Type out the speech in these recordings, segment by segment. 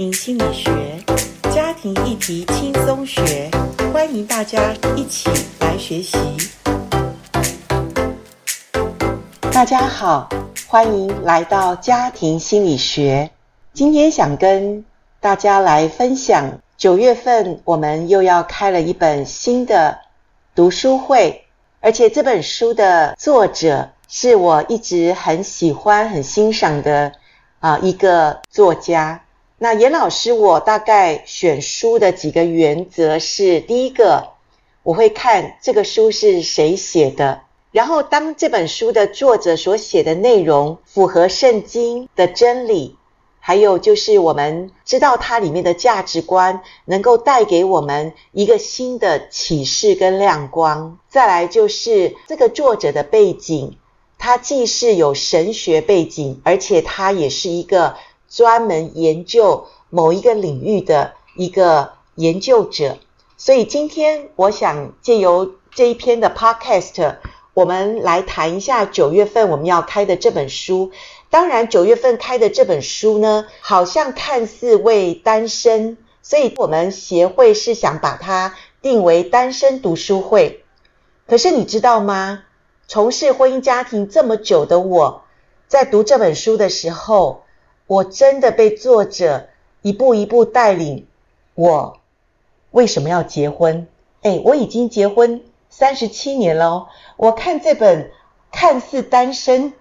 心理学，家庭议题轻松学，欢迎大家一起来学习。大家好，欢迎来到家庭心理学。今天想跟大家来分享，九月份我们又要开了一本新的读书会，而且这本书的作者是我一直很喜欢、很欣赏的啊一个作家。那严老师，我大概选书的几个原则是：第一个，我会看这个书是谁写的；然后，当这本书的作者所写的内容符合圣经的真理，还有就是我们知道它里面的价值观能够带给我们一个新的启示跟亮光；再来就是这个作者的背景，他既是有神学背景，而且他也是一个。专门研究某一个领域的一个研究者，所以今天我想借由这一篇的 podcast，我们来谈一下九月份我们要开的这本书。当然，九月份开的这本书呢，好像看似为单身，所以我们协会是想把它定为单身读书会。可是你知道吗？从事婚姻家庭这么久的我，在读这本书的时候，我真的被作者一步一步带领我为什么要结婚？诶，我已经结婚三十七年了。我看这本看似单身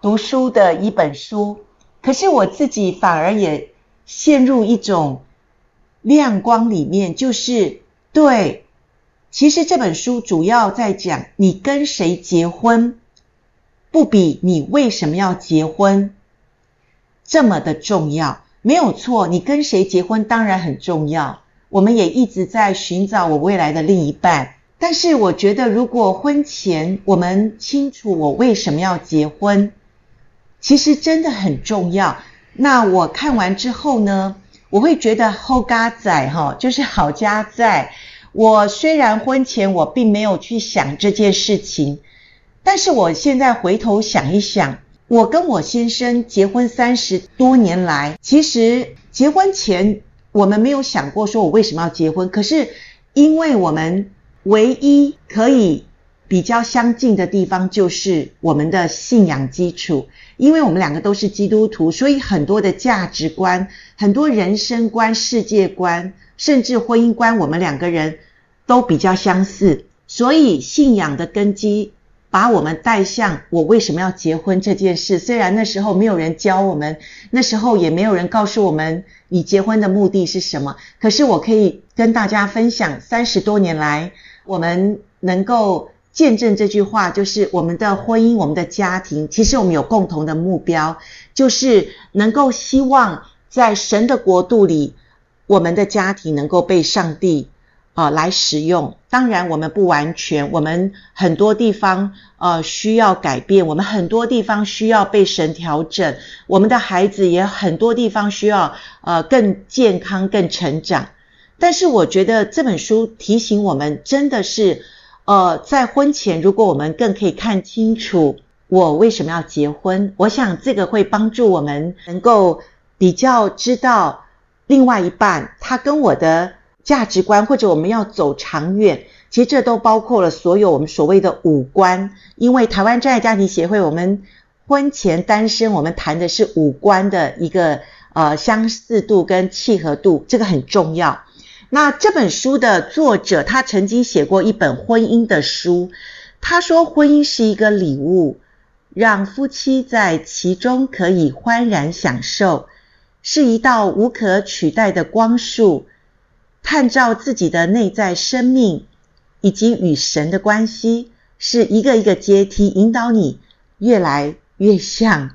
读书的一本书，可是我自己反而也陷入一种亮光里面，就是对，其实这本书主要在讲你跟谁结婚，不比你为什么要结婚这么的重要，没有错。你跟谁结婚当然很重要。我们也一直在寻找我未来的另一半。但是我觉得，如果婚前我们清楚我为什么要结婚，其实真的很重要。那我看完之后呢，我会觉得好佳哉哈，就是好佳哉。我虽然婚前我并没有去想这件事情，但是我现在回头想一想。我跟我先生结婚三十多年来，其实结婚前我们没有想过说我为什么要结婚。可是因为我们唯一可以比较相近的地方就是我们的信仰基础，因为我们两个都是基督徒，所以很多的价值观、很多人生观、世界观，甚至婚姻观，我们两个人都比较相似，所以信仰的根基。把我们带向我为什么要结婚这件事。虽然那时候没有人教我们，那时候也没有人告诉我们你结婚的目的是什么。可是我可以跟大家分享，三十多年来，我们能够见证这句话，就是我们的婚姻、我们的家庭，其实我们有共同的目标，就是能够希望在神的国度里，我们的家庭能够被上帝。啊，来使用。当然，我们不完全，我们很多地方呃需要改变，我们很多地方需要被神调整，我们的孩子也很多地方需要呃更健康、更成长。但是，我觉得这本书提醒我们，真的是呃在婚前，如果我们更可以看清楚我为什么要结婚，我想这个会帮助我们能够比较知道另外一半他跟我的。价值观，或者我们要走长远，其实这都包括了所有我们所谓的五观。因为台湾真爱家庭协会，我们婚前单身，我们谈的是五观的一个呃相似度跟契合度，这个很重要。那这本书的作者，他曾经写过一本婚姻的书，他说婚姻是一个礼物，让夫妻在其中可以欢然享受，是一道无可取代的光束。探照自己的内在生命，以及与神的关系，是一个一个阶梯，引导你越来越像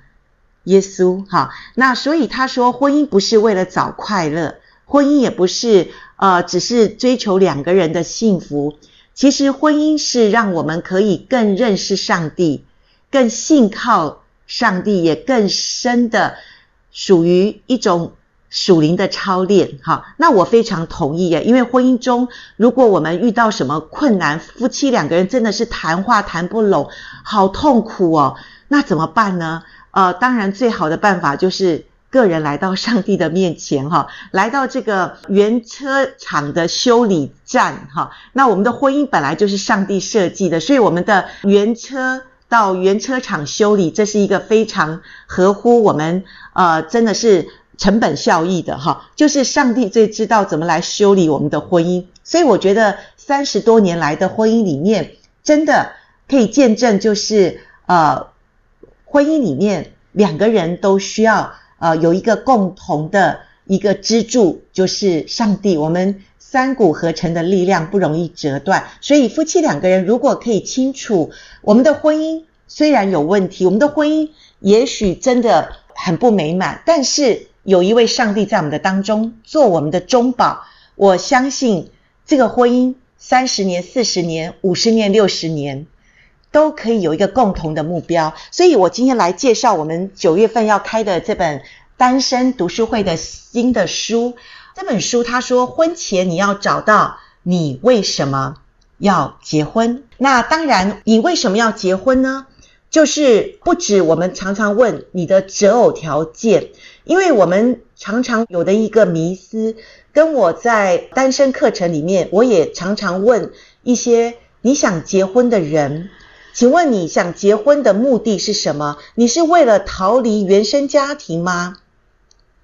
耶稣。好，那所以他说，婚姻不是为了找快乐，婚姻也不是呃，只是追求两个人的幸福。其实婚姻是让我们可以更认识上帝，更信靠上帝，也更深的属于一种。属灵的操练，哈，那我非常同意耶。因为婚姻中，如果我们遇到什么困难，夫妻两个人真的是谈话谈不拢，好痛苦哦。那怎么办呢？呃，当然最好的办法就是个人来到上帝的面前哈，来到这个原车厂的修理站哈。那我们的婚姻本来就是上帝设计的，所以我们的原车到原车厂修理，这是一个非常合乎我们呃，真的是成本效益的哈。就是上帝最知道怎么来修理我们的婚姻，所以我觉得三十多年来的婚姻里面，真的可以见证，就是呃。婚姻里面，两个人都需要呃有一个共同的一个支柱，就是上帝。我们三股合成的力量不容易折断，所以夫妻两个人如果可以清楚，我们的婚姻虽然有问题，我们的婚姻也许真的很不美满，但是有一位上帝在我们的当中做我们的中保，我相信这个婚姻三十年、四十年、五十年、六十年。都可以有一个共同的目标，所以我今天来介绍我们九月份要开的这本单身读书会的新的书。这本书他说，婚前你要找到你为什么要结婚。那当然，你为什么要结婚呢？就是不止我们常常问你的择偶条件，因为我们常常有的一个迷思，跟我在单身课程里面，我也常常问一些你想结婚的人。请问你想结婚的目的是什么？你是为了逃离原生家庭吗？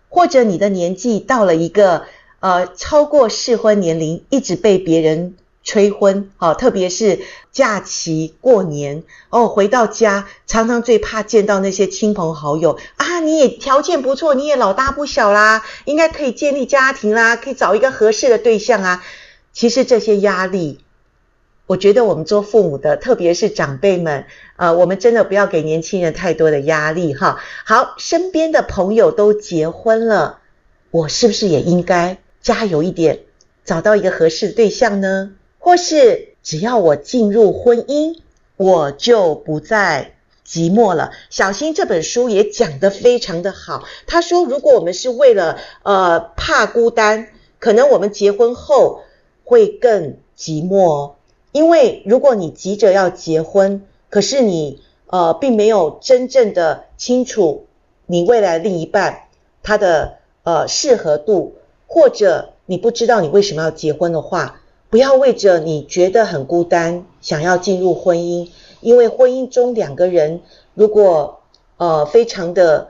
或者你的年纪到了一个呃超过适婚年龄，一直被别人催婚？好、哦，特别是假期过年哦，回到家常常最怕见到那些亲朋好友啊！你也条件不错，你也老大不小啦，应该可以建立家庭啦，可以找一个合适的对象啊。其实这些压力。我觉得我们做父母的，特别是长辈们，呃，我们真的不要给年轻人太多的压力哈。好，身边的朋友都结婚了，我是不是也应该加油一点，找到一个合适的对象呢？或是只要我进入婚姻，我就不再寂寞了。小新这本书也讲得非常的好，他说，如果我们是为了呃怕孤单，可能我们结婚后会更寂寞哦。因为如果你急着要结婚，可是你呃并没有真正的清楚你未来另一半他的呃适合度，或者你不知道你为什么要结婚的话，不要为着你觉得很孤单想要进入婚姻，因为婚姻中两个人如果呃非常的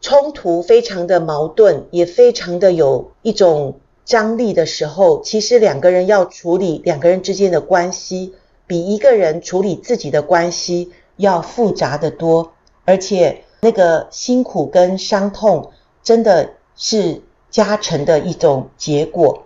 冲突，非常的矛盾，也非常的有一种。张力的时候，其实两个人要处理两个人之间的关系，比一个人处理自己的关系要复杂得多，而且那个辛苦跟伤痛真的是加成的一种结果。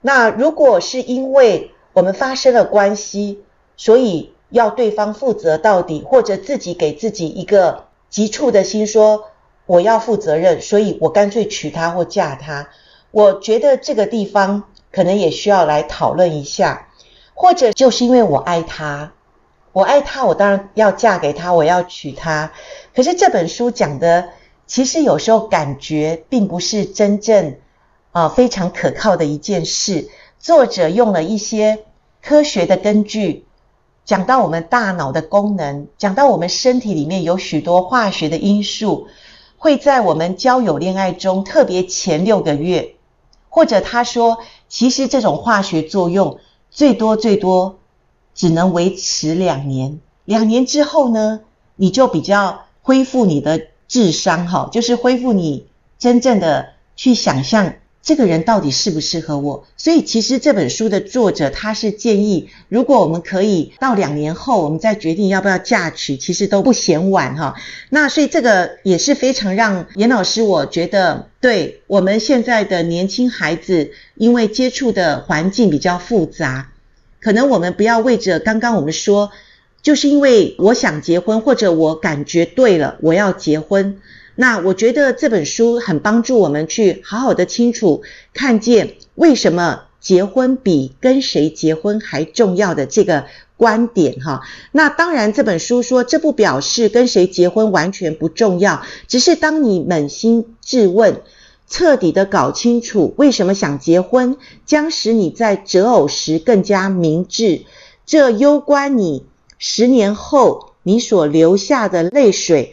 那如果是因为我们发生了关系，所以要对方负责到底，或者自己给自己一个急促的心，说我要负责任，所以我干脆娶她或嫁她。我觉得这个地方可能也需要来讨论一下，或者就是因为我爱他，我爱他，我当然要嫁给他，我要娶她。可是这本书讲的，其实有时候感觉并不是真正啊、非常可靠的一件事。作者用了一些科学的根据，讲到我们大脑的功能，讲到我们身体里面有许多化学的因素，会在我们交友恋爱中，特别前六个月。或者他说，其实这种化学作用最多最多只能维持两年，两年之后呢，你就比较恢复你的智商，哈，就是恢复你真正的去想象。这个人到底适不适合我？所以其实这本书的作者他是建议，如果我们可以到两年后，我们再决定要不要嫁娶，其实都不嫌晚哈。那所以这个也是非常让严老师我觉得，对我们现在的年轻孩子，因为接触的环境比较复杂，可能我们不要为着刚刚我们说，就是因为我想结婚，或者我感觉对了，我要结婚。那我觉得这本书很帮助我们去好好的清楚看见为什么结婚比跟谁结婚还重要的这个观点哈。那当然这本书说，这不表示跟谁结婚完全不重要，只是当你扪心自问，彻底的搞清楚为什么想结婚，将使你在择偶时更加明智。这攸关你十年后你所流下的泪水。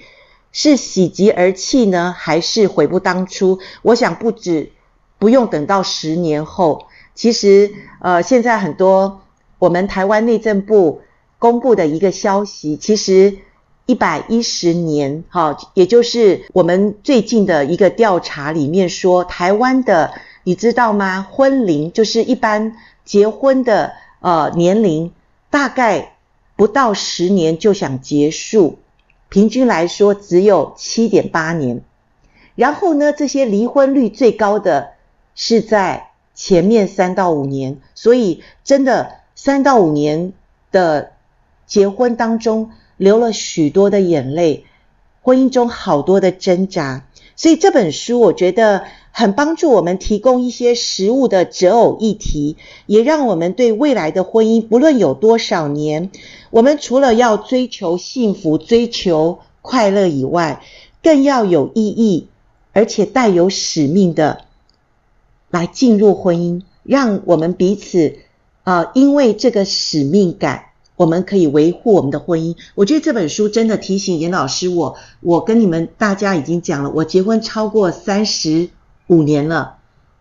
是喜极而泣呢，还是悔不当初？我想不止，不用等到十年后。其实，呃，现在很多我们台湾内政部公布的一个消息，其实一百一十年，哈，也就是我们最近的一个调查里面说，台湾的，你知道吗？婚龄就是一般结婚的呃年龄，大概不到十年就想结束，平均来说只有七点八年。然后呢，这些离婚率最高的是在。前面三到五年，所以真的三到五年的结婚当中流了许多的眼泪，婚姻中好多的挣扎，所以这本书我觉得很帮助我们提供一些实物的择偶议题，也让我们对未来的婚姻，不论有多少年，我们除了要追求幸福、追求快乐以外，更要有意义，而且带有使命的。来进入婚姻，让我们彼此啊、因为这个使命感，我们可以维护我们的婚姻。我觉得这本书真的提醒严老师我，我跟你们大家已经讲了，我结婚超过三十五年了，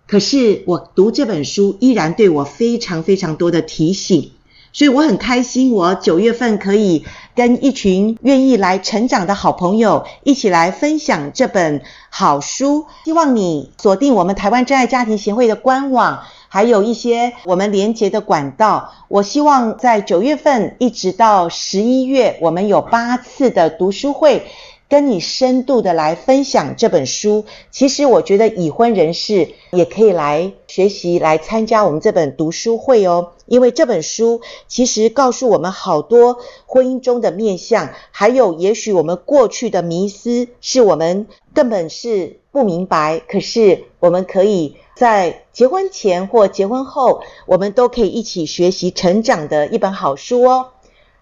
可是我读这本书依然对我非常非常多的提醒。所以我很开心，我九月份可以跟一群愿意来成长的好朋友一起来分享这本好书。希望你锁定我们台湾真爱家庭协会的官网，还有一些我们连结的管道。我希望在九月份一直到十一月，我们有八次的读书会。跟你深度的来分享这本书，其实我觉得已婚人士也可以来学习，来参加我们这本读书会哦。因为这本书其实告诉我们好多婚姻中的面相，还有也许我们过去的迷思是我们根本是不明白，可是我们可以在结婚前或结婚后，我们都可以一起学习成长的一本好书哦。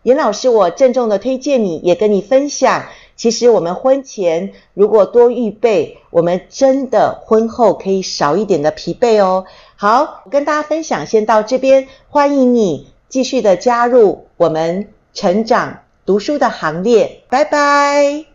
严老师，我郑重的推荐你，也跟你分享。其实我们婚前如果多预备，我们真的婚后可以少一点的疲惫哦。好，跟大家分享，先到这边，欢迎你继续的加入我们成长读书的行列，拜拜。